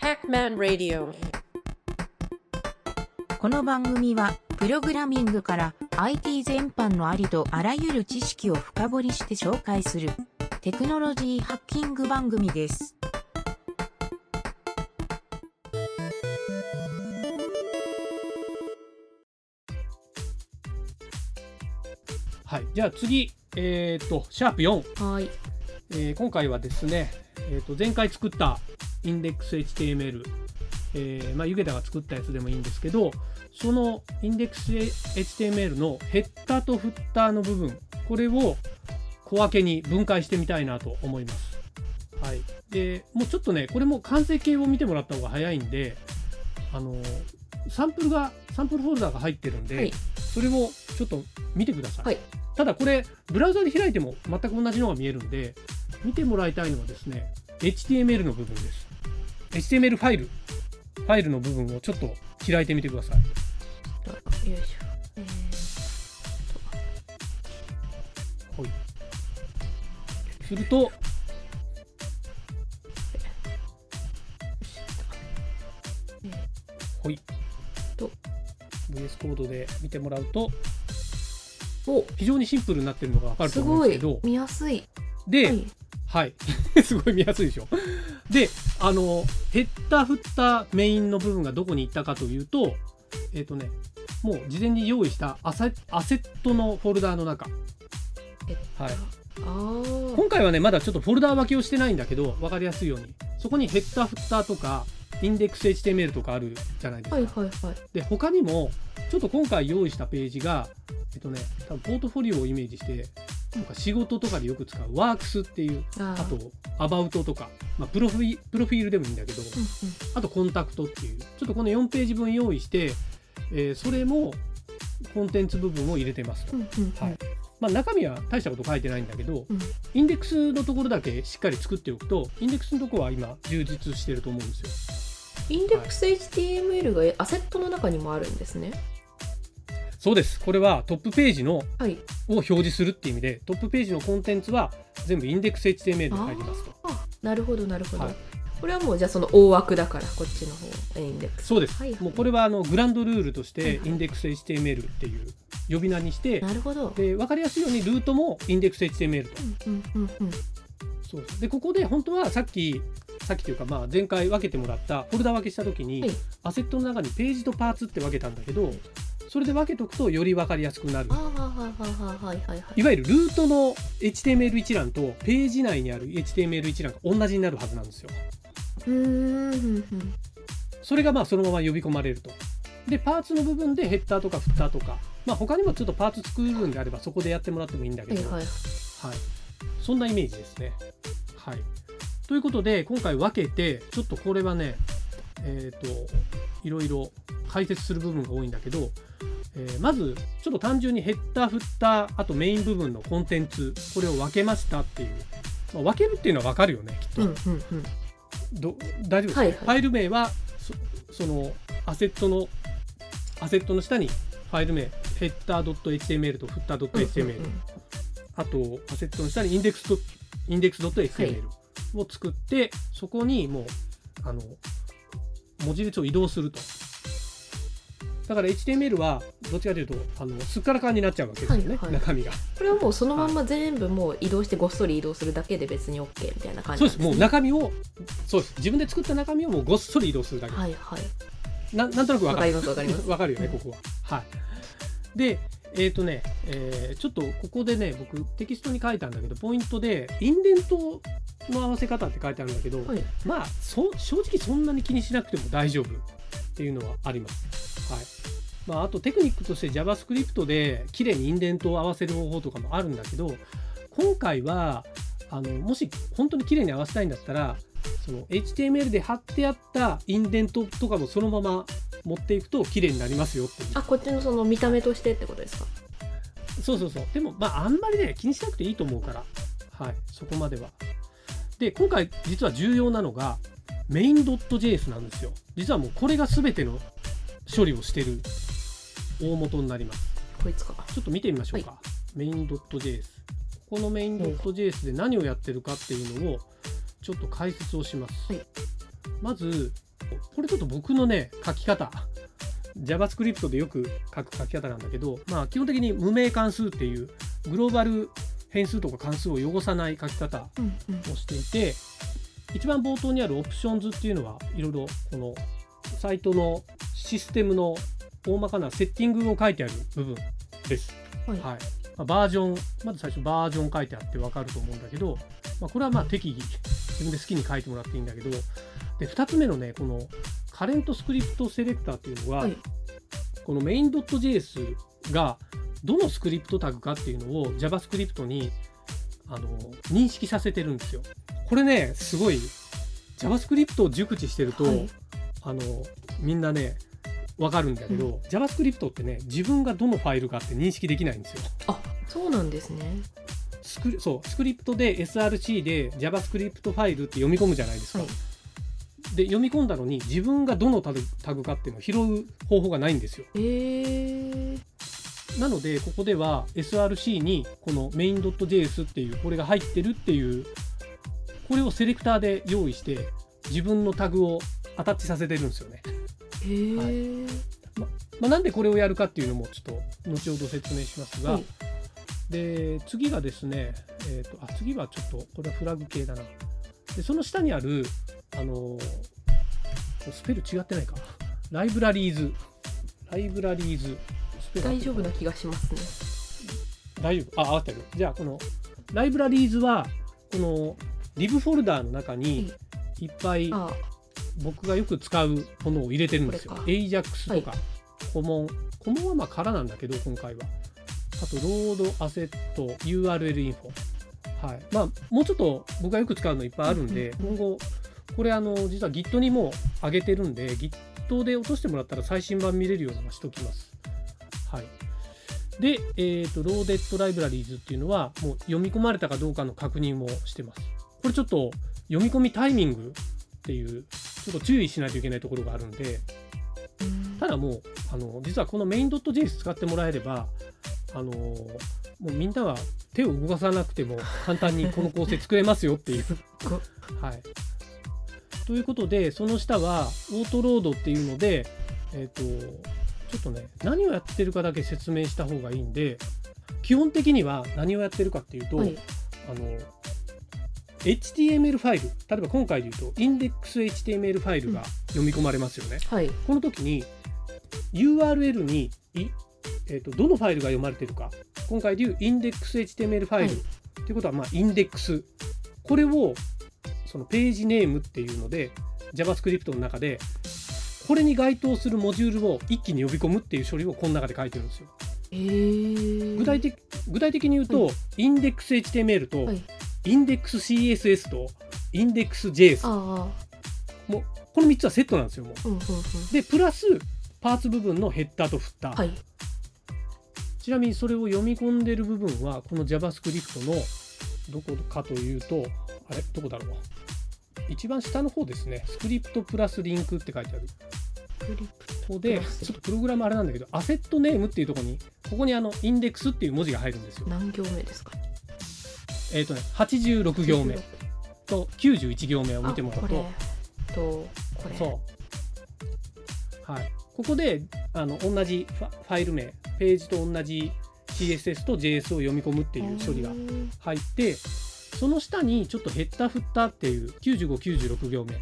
Hackman Radio. この番組は、プログラミングから IT 全般のありとあらゆる知識を深掘りして紹介するテクノロジーハッキング番組です。はい、じゃあ次、えっ、と、シャープ4、はい。えー今回はですね、えー、と前回作ったインデックス HTML、えーまあ、ゆげたが作ったやつでもいいんですけど、そのインデックス HTML のヘッダーとフッターの部分、これを小分けに分解してみたいなと思います。はい。で、もうちょっとね、これも完成形を見てもらった方が早いんで、あのサンプルが、サンプルフォルダが入ってるんで、はいそれをちょっと見てください。はいただこれ、ブラウザで開いても全く同じのが見えるんで、見てもらいたいのはですね、HTML の部分です。HTML ファイル、ファイルの部分をちょっと開いてみてください。よいしょ。えーはい。すると、はい。と VS コードで見てもらうと、お非常にシンプルになってるのがわかるとすごい思うんですけど、見やすい。で、はい。はい。すごい見やすいでしょ。で、あの、ヘッダー、フッター、メインの部分がどこに行ったかというと、えっ、とね、もう事前に用意したアセアセットのフォルダーの中。えはい。今回はね、まだちょっとフォルダー分けをしてないんだけど、分かりやすいように。そこにヘッダー、フッターとか、インデックス HTML とかあるじゃないですか。はいはいはい。で、他にも、ちょっと今回用意したページが、えっとね、多分ポートフォリオをイメージして、なんか仕事とかでよく使うワークスっていう、あと、アバウトとか、まあ、プロフィプロフィールでもいいんだけど、うんあとコンタクトっていう、ちょっとこの4ページ分用意して、えーそれもコンテンツ部分を入れてますと。うんうんうんはいまあ、中身は大したこと書いてないんだけど、うんインデックスのところだけしっかり作っておくと、インデックスのところは今充実してると思うんですよ。インデックス HTML がアセットの中にもあるんですね。そうです。これはトップページのはい。を表示するっていう意味で、トップページのコンテンツは全部インデックス HTML で入りますと。あなるほどなるほど。はいこれはもうじゃあその大枠だからこっちの方インデックス。そうです。はいはいもうこれはあのグランドルールとしてインデックス HTML っていう呼び名にして、なるほど。で分かりやすいようにルートもインデックス HTML と。うんうんうんうん。そうでここで本当はさっきさっきというかまあ前回分けてもらったフォルダ分けした時に、はいアセットの中にページとパーツって分けたんだけどそれで分けとくとより分かりやすくなる。いわゆるルートの HTML 一覧とページ内にある HTML 一覧が同じになるはずなんですよ。それがまあそのまま呼び込まれると。でパーツの部分でヘッダーとかフッターとか。まあ他にもちょっとパーツ作るんであればそこでやってもらってもいいんだけど、はいはい。はい、そんなイメージですね。はい、ということで今回分けてちょっとこれはねえっ、といろいろ解説する部分が多いんだけど、えーまずちょっと単純にヘッダーフッターあとメイン部分のコンテンツこれを分けましたっていう、まあ、分けるっていうのは分かるよねきっと、うんうんうん。ど大丈夫ですか、はいはい。ファイル名はそそのアセットのアセットの下にファイル名ヘッダー .html とフッター .html、うんうんうん。あとアセットの下にインデックスとインデックス .html を作って、そこにもうあの文字列を移動すると。だから HTML はどっちかというとあのすっからかんになっちゃうわけですよね、はいはい中身が。これはもうそのまんま全部もう移動してごっそり移動するだけで別に OK みたいな感じそうです、もう。中身を、そうです、自分で作った中身をもうごっそり移動するだけ。はいはい。ななんとなくわかる。わかりますわかります わかるよね、ここは。はい。で、えっ、とね、えーちょっとここでね、僕テキストに書いたんだけど、ポイントで、インデントの合わせ方って書いてあるんだけど、はい。まあそ、正直そんなに気にしなくても大丈夫っていうのはあります。はい。まあ、あとテクニックとして JavaScript で綺麗にインデントを合わせる方法とかもあるんだけど、今回は、あの、もし本当に綺麗に合わせたいんだったら、その HTML で貼ってあったインデントとかもそのまま持っていくと綺麗になりますよっていう。あこっちのその見た目としてってことですか？そうそうそう。でも、まあ、あんまりね、気にしなくていいと思うから、はい、そこまでは。で、今回、実は重要なのが、メイン .js なんですよ。実はもうこれが全ての処理をしてる大元になります。こいつかちょっと見てみましょうか。メイン .js。このメイン .js で何をやってるかっていうのを、ちょっと解説をします。はいまず、これちょっと僕のね書き方。JavaScript でよく書く書き方なんだけど、まあ、基本的に無名関数っていうグローバル変数とか関数を汚さない書き方をしていて一番冒頭にあるオプションズっていうのはいろいろこのサイトのシステムの大まかなセッティングを書いてある部分です。はい。はい。まあ、バージョンまず最初バージョン書いてあって分かると思うんだけど、まあ、これはまあ適宜自分で好きに書いてもらっていいんだけどで2つ目のねこのカレントスクリプトセレクターっていうのは、はいこの main.js がどのスクリプトタグかっていうのを JavaScript にあの認識させてるんですよ。これねすごい JavaScript を熟知してると、はいあのみんなね分かるんだけど、JavaScript ってね自分がどのファイルかって認識できないんですよ。あそうなんですねスクそうスクリプトで SRC で JavaScript ファイルって読み込むじゃないですか。はいで読み込んだのに自分がどのタグタグかっていうのを拾う方法がないんですよ。えー、なのでここでは SRC にこの main.js っていうこれが入ってるっていうこれをセレクターで用意して自分のタグをアタッチさせてるんですよね。えー。まあ、なんでこれをやるかっていうのもちょっと後ほど説明しますが、はい。で次がですね、えー、とあ次はちょっとこれはフラグ系だな。でその下にあるあのースペル違ってないか。ライブラリーズ。ライブラリーズ。大丈夫な気がしますね。大丈夫？あ合ってる。じゃあこのライブラリーズはこのリブフォルダーの中にい。っぱいあ。僕がよく使うものを入れてるんですよ。AJAX とか、コモン、コモンはまあ空なんだけど、今回は。あと、ロードアセット、URL インフォ。はい。まあ、もうちょっと僕がよく使うのいっぱいあるんで、今後、これあの、実は Git にも上げてるんで、Git で落としてもらったら最新版見れるようにはしときます。はい。で、えっ、と、ローデッドライブラリーズっていうのは、もう読み込まれたかどうかの確認をしてます。これちょっと読み込みタイミングっていう、ちょっと注意しないといけないところがあるんで、うんただもう、あの実はこの main.js 使ってもらえれば、あのもうみんなは手を動かさなくても簡単にこの構成作れますよっていう。ごはい、ということで、その下はオートロードっていうので、えっ、と、ちょっとね、何をやってるかだけ説明した方がいいんで、基本的には何をやってるかっていうと、はい。あの HTML ファイル、例えば今回で言うと、インデックス HTML ファイルが読み込まれますよね。はい。この時に URL にい、えー、とどのファイルが読まれてるか。今回でいうインデックス HTML ファイル、はい。ということはまあインデックス。これをそのページネームっていうので JavaScript の中でこれに該当するモジュールを一気に呼び込むっていう処理をこの中で書いてるんですよ。えー、具体的具体的に言うと、はインデックス HTML と、はい。インデックス CSS とインデックス JS もうこの3つはセットなんですよもう。うんうんうん。でプラスパーツ部分のヘッダーとフッター、はい。ちなみにそれを読み込んでる部分はこの JavaScript のどこかというとあれ？どこだろう？一番下の方ですね。スクリプトプラスリンクって書いてある。クリプここでちょっとプログラムあれなんだけどアセットネームっていうところにここにあのインデックスっていう文字が入るんですよ。何行目ですか？えっ、とね86行目と91行目を見てもらうと。とこれ。そう。はい。ここであの同じファイル名、ページと同じ CSS と JS を読み込むっていう処理がうん入って、その下にちょっとヘッダーフッターっていう95、96行目。こ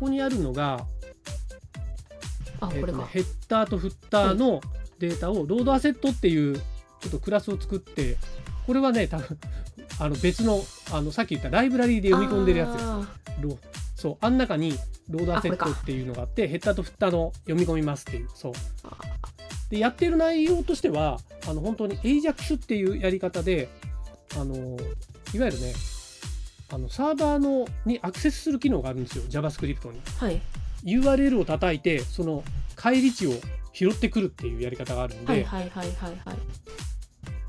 こにあるのが、あこれか、ヘッダーとフッターのデータをロードアセットっていうちょっとクラスを作って、これはね、多分あの別のあのさっき言ったライブラリーで読み込んでるやつです。そうあん中にロードアセットっていうのがあってヘッダーとフッターの読み込みますっていうそうでやってる内容としてはあの本当に AJAX っていうやり方であのいわゆるねあのサーバーのにアクセスする機能があるんですよ。JavaScript に。はい。URL を叩いてその返り値を拾ってくるっていうやり方があるんで、はいはいはいはいはい。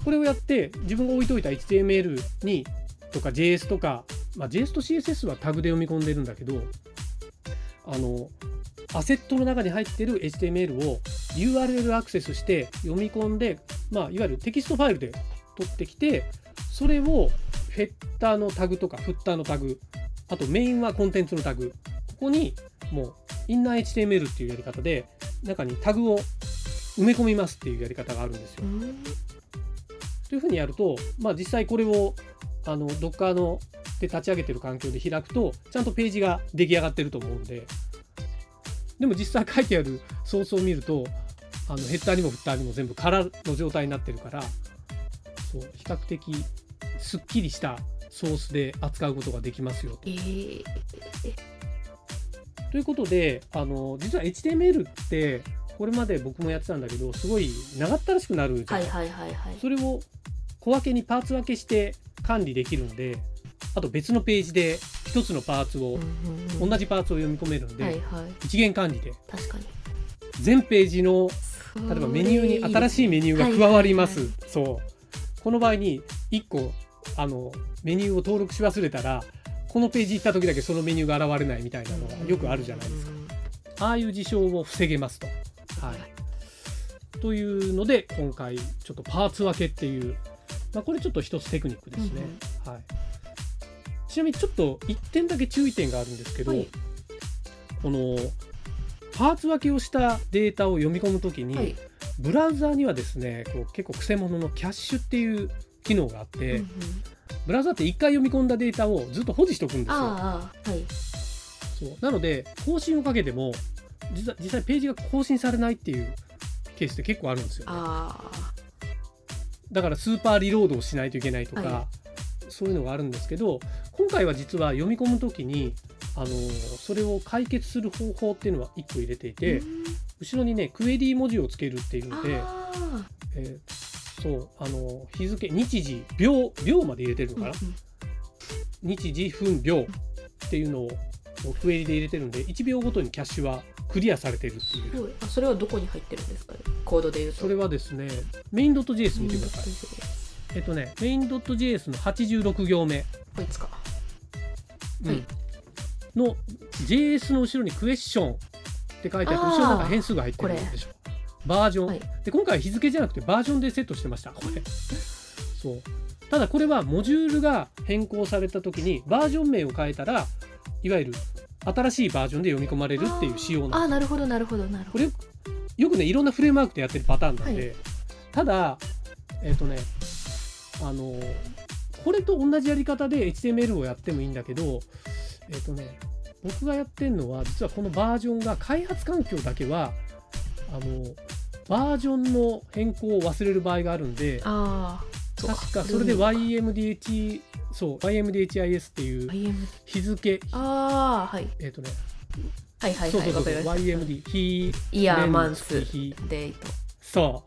これをやって自分が置いといた HTML にとか JS とか、まあ、JS と CSS はタグで読み込んでるんだけどあのアセットの中に入ってる HTML を URL アクセスして読み込んで、まあ、いわゆるテキストファイルで取ってきてそれをヘッダーのタグとかフッターのタグ。あとメインはコンテンツのタグ。ここにもうインナー HTML っていうやり方で中にタグを埋め込みますっていうやり方があるんですよ。というふうにやると、まあ、実際これをあの Docker ので立ち上げてる環境で開くとちゃんとページが出来上がってると思うんで。でも実際書いてあるソースを見るとあのヘッダーにもフッターにも全部空の状態になってるからそう比較的すっきりしたソースで扱うことができますよと。えー。ということであの実は HTML ってこれまで僕もやってたんだけどすごい長ったらしくなるじゃない。はいはいはいはい。それを小分けにパーツ分けして管理できるんであと別のページで一つのパーツを、同じパーツを読み込めるんで、はいはい。一元管理で。確かに。全ページの例えばメニューに新しいメニューが加わります、はいはいそう。この場合に1個あのメニューを登録し忘れたらこのページ行った時だけそのメニューが現れないみたいなのがよくあるじゃないですか、ああいう事象を防げますと。はい、というので今回ちょっとパーツ分けっていう、まあ、これちょっと一つテクニックですね。はい、ちなみにちょっと1点だけ注意点があるんですけど、はい。このパーツ分けをしたデータを読み込むときに、はい。ブラウザーにはですねこう結構くせ者のキャッシュっていう機能があって、うんうん。ブラウザーって1回読み込んだデータをずっと保持しておくんですよ。はい。そう。なので更新をかけても実は実際ページが更新されないっていうケースって結構あるんですよ、ね、あだからスーパーリロードをしないといけないとか、はそういうのがあるんですけど今回は実は読み込む時にあのそれを解決する方法っていうのは1個入れていあて、後ろにねクエリー文字をつけるっていうので、あえーそうあの日付日時秒秒まで入れてるのかな、ーうんうん。日時分秒っていうのをクエリで入れてるんで1秒ごとにキャッシュはクリアされてるっていう。あそれはどこに入ってるんですか？ねコードで言うと。それはですねメイン .js 見てください。えっとねメイン .js の86行目、こいつか。うん。はい。の JS の後ろにクエスチョンって書いてあってあー。後ろなんか変数が入ってるでしょバージョン、はい。で今回は日付じゃなくてバージョンでセットしてました。これ。そう。ただこれはモジュールが変更された時にバージョン名を変えたらいわゆる新しいバージョンで読み込まれるっていう仕様なんです。ああなるほどなるほどなるほど。これよくねいろんなフレームワークでやってるパターンなんで、はただえっ、とねあのこれと同じやり方で HTML をやってもいいんだけどえっ、とね僕がやってるのは実はこのバージョンが開発環境だけはあのバージョンの変更を忘れる場合があるんで確かそれで YMDH そう YMDHIS っていう日付。ああはい。えっ、とね。はいはいそうそうそうそう YMD 日イヤー年マンス日。デート。そ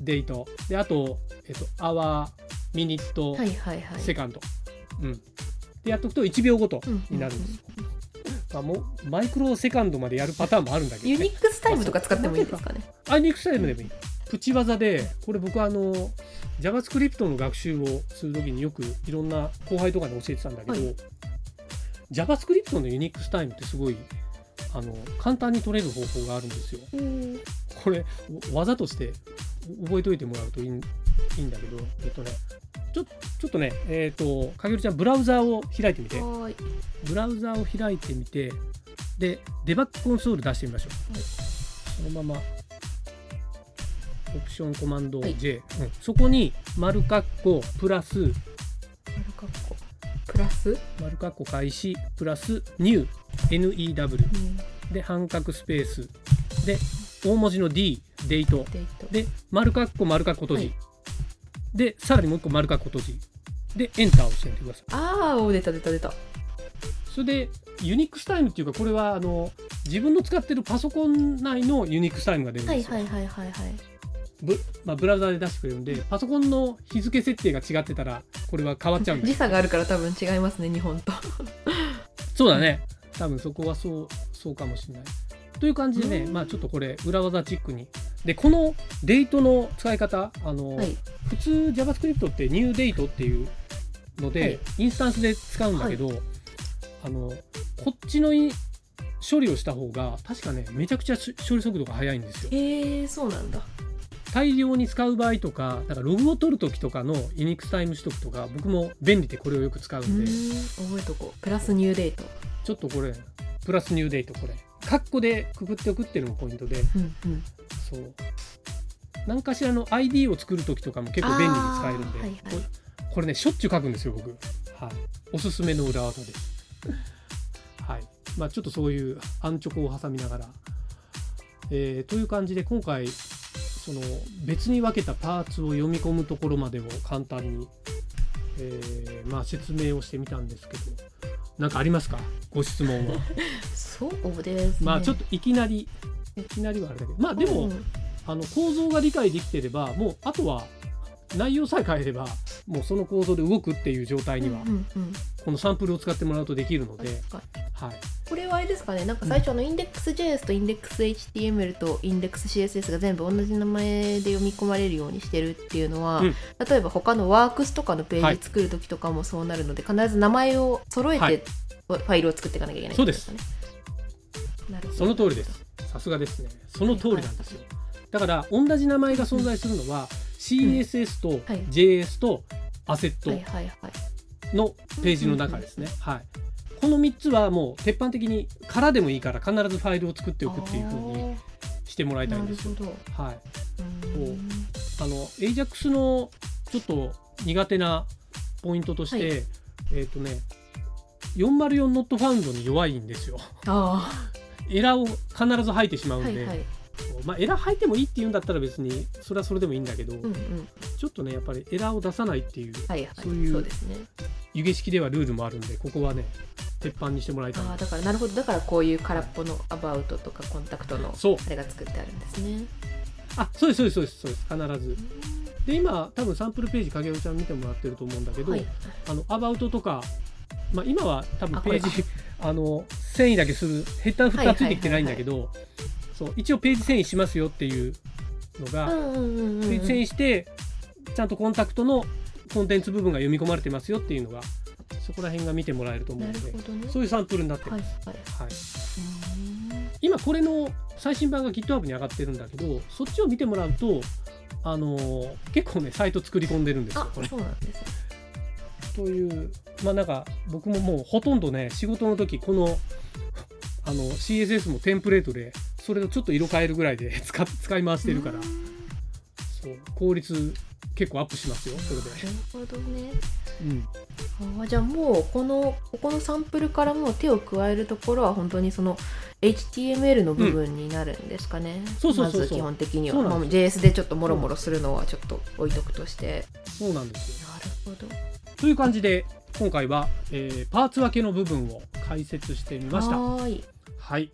うデート。であとえっとアワーミニット、はいはいはい。セカンド。うん。でやっとくと1秒ごとうん。になるんですよ、まあ、もうマイクロセカンドまでやるパターンもあるんだけど、ね、 Unix time とか使ってもいいですかね Unix time でもいい。プチ技でこれ僕あの JavaScript の学習をするときによくいろんな後輩とかに教えてたんだけど、はい。JavaScript の Unix time ってすごいあの簡単に取れる方法があるんですよ。これ技として覚えておいてもらうといいんいいんだけどえっとねちょちょっとねえっ、とかげるちゃんブラウザーを開いてみて。ブラウザーを開いてみてでデバッグコンソール出してみましょう、はい。そのままオプションコマンドはい。J、うん。そこに丸括弧プラス。丸括弧。プラス、丸括弧開始。プラス new new で半角スペース。で大文字の D デート。デート。で丸括弧丸括弧閉じ、はい。でさらにもう一個丸括弧閉じ。でエンターを押してみてください。ああ出た出た出た。それで Unix time っていうかこれはあの自分の使ってるパソコン内の Unix time が出るんですよ、はいはいはいはいはいブまあ、ブラウザで出してくれるんでパソコンの日付設定が違ってたらこれは変わっちゃうんで。時差があるから多分違いますね日本と。そうだね。多分そこはそうそうかもしれない。という感じでね、うん。まあちょっとこれ裏技チックに。でこのデートの使い方あの、はい。普通 JavaScript って new Date っていうので、はい。インスタンスで使うんだけど、あのこっちのい処理をした方が確かねめちゃくちゃし処理速度が速いんですよ。へえそうなんだ大量に使う場合とかなんかログを取る時とかの Unix time 取得とか僕も便利でこれをよく使ううんで。ん。覚えとこう。プラス new Date。ちょっとこれプラス new Date これ。カッコでくくっておくっていうのもポイントで。うんうん。そう。何かしらの ID を作る時とかも結構便利に使えるんで、はいはい。これねしょっちゅう書くんですよ僕、はい、おすすめの裏技で。はい。まあちょっとそういうアンチョコを挟みながら、えーという感じで今回その別に分けたパーツを読み込むところまでを簡単に、えーまあ、説明をしてみたんですけど何かありますか？ご質問は。そうですね。まあちょっといきなりいきなりはあれだけど。まあでも、うん。あの構造が理解できてればもうあとは内容さえ変えればもうその構造で動くっていう状態には、このサンプルを使ってもらうとできるので、はい、これはあれですかね。なんか最初の IndexJS と IndexHTML と IndexCSS が全部同じ名前で読み込まれるようにしてるっていうのは、うん。例えば他のワークスとかのペはい。ージ作る時とかもそうなるので、必ず名前を揃えて、はい。ファイルを作っていかなきゃいけないそうです。その通りです。さすがですね。その通りなんですよ。だから同じ名前が存在するのは CSS とはい。JS とアセット。のページの中ですね、はい、この3つはもう鉄板的に空でもいいから必ずファイルを作っておくっていう風にしてもらいたいんですよ。はい、あの AJAX のちょっと苦手なポイントとして、はい。えっ、とね404 not found に弱いんですよ。あ エラーを必ず吐いてしまあ、うんで、はいはい。まあ、エラー吐いてもいいって言うんだったら別にそれはそれでもいいんだけど、うんうん。ちょっとねやっぱりエラーを出さないっていうはいはい。そういうそうですね。湯気式ではルールもあるんでここはね鉄板にしてもらいたいああ、だからなるほど。だからこういう空っぽのアバウトとかコンタクトのそうあれが作ってあるんですね。あそうですそうですそうですそうです必ずで今多分サンプルページ影尾ちゃん見てもらってると思うんだけど、はい。あのアバウトとか、まあ、今は多分ページあの遷移だけするヘッダーフッターついてきてないんだけど、そう一応ページ遷移しますよっていうのが。ページ遷移してちゃんとコンタクトのコンテンツ部分が読み込まれてますよっていうのがそこら辺が見てもらえると思うなのでね。そういうサンプルになってはいます、はい。はい今これの最新版が GitHub に上がってるんだけどそっちを見てもらうとあのー結構ねサイト作り込んでるんですよあこれそうなんですね。というまあなんか僕ももうほとんどね仕事の時このあの CSS もテンプレートでそれをちょっと色変えるぐらいで 使っ使い回してるから。うーん。そう。効率結構アップしますよそれで、なるほどね。うん、あーじゃあもうこのここのサンプルからもう手を加えるところは本当にその HTML の部分になるんですかね。そうそうそうそう。まず基本的には、まあ、JS でちょっともろもろするのはちょっと置いとくとして。そうなんですよ。なるほど。という感じで今回は、えーパーツ分けの部分を解説してみました。はーい。はい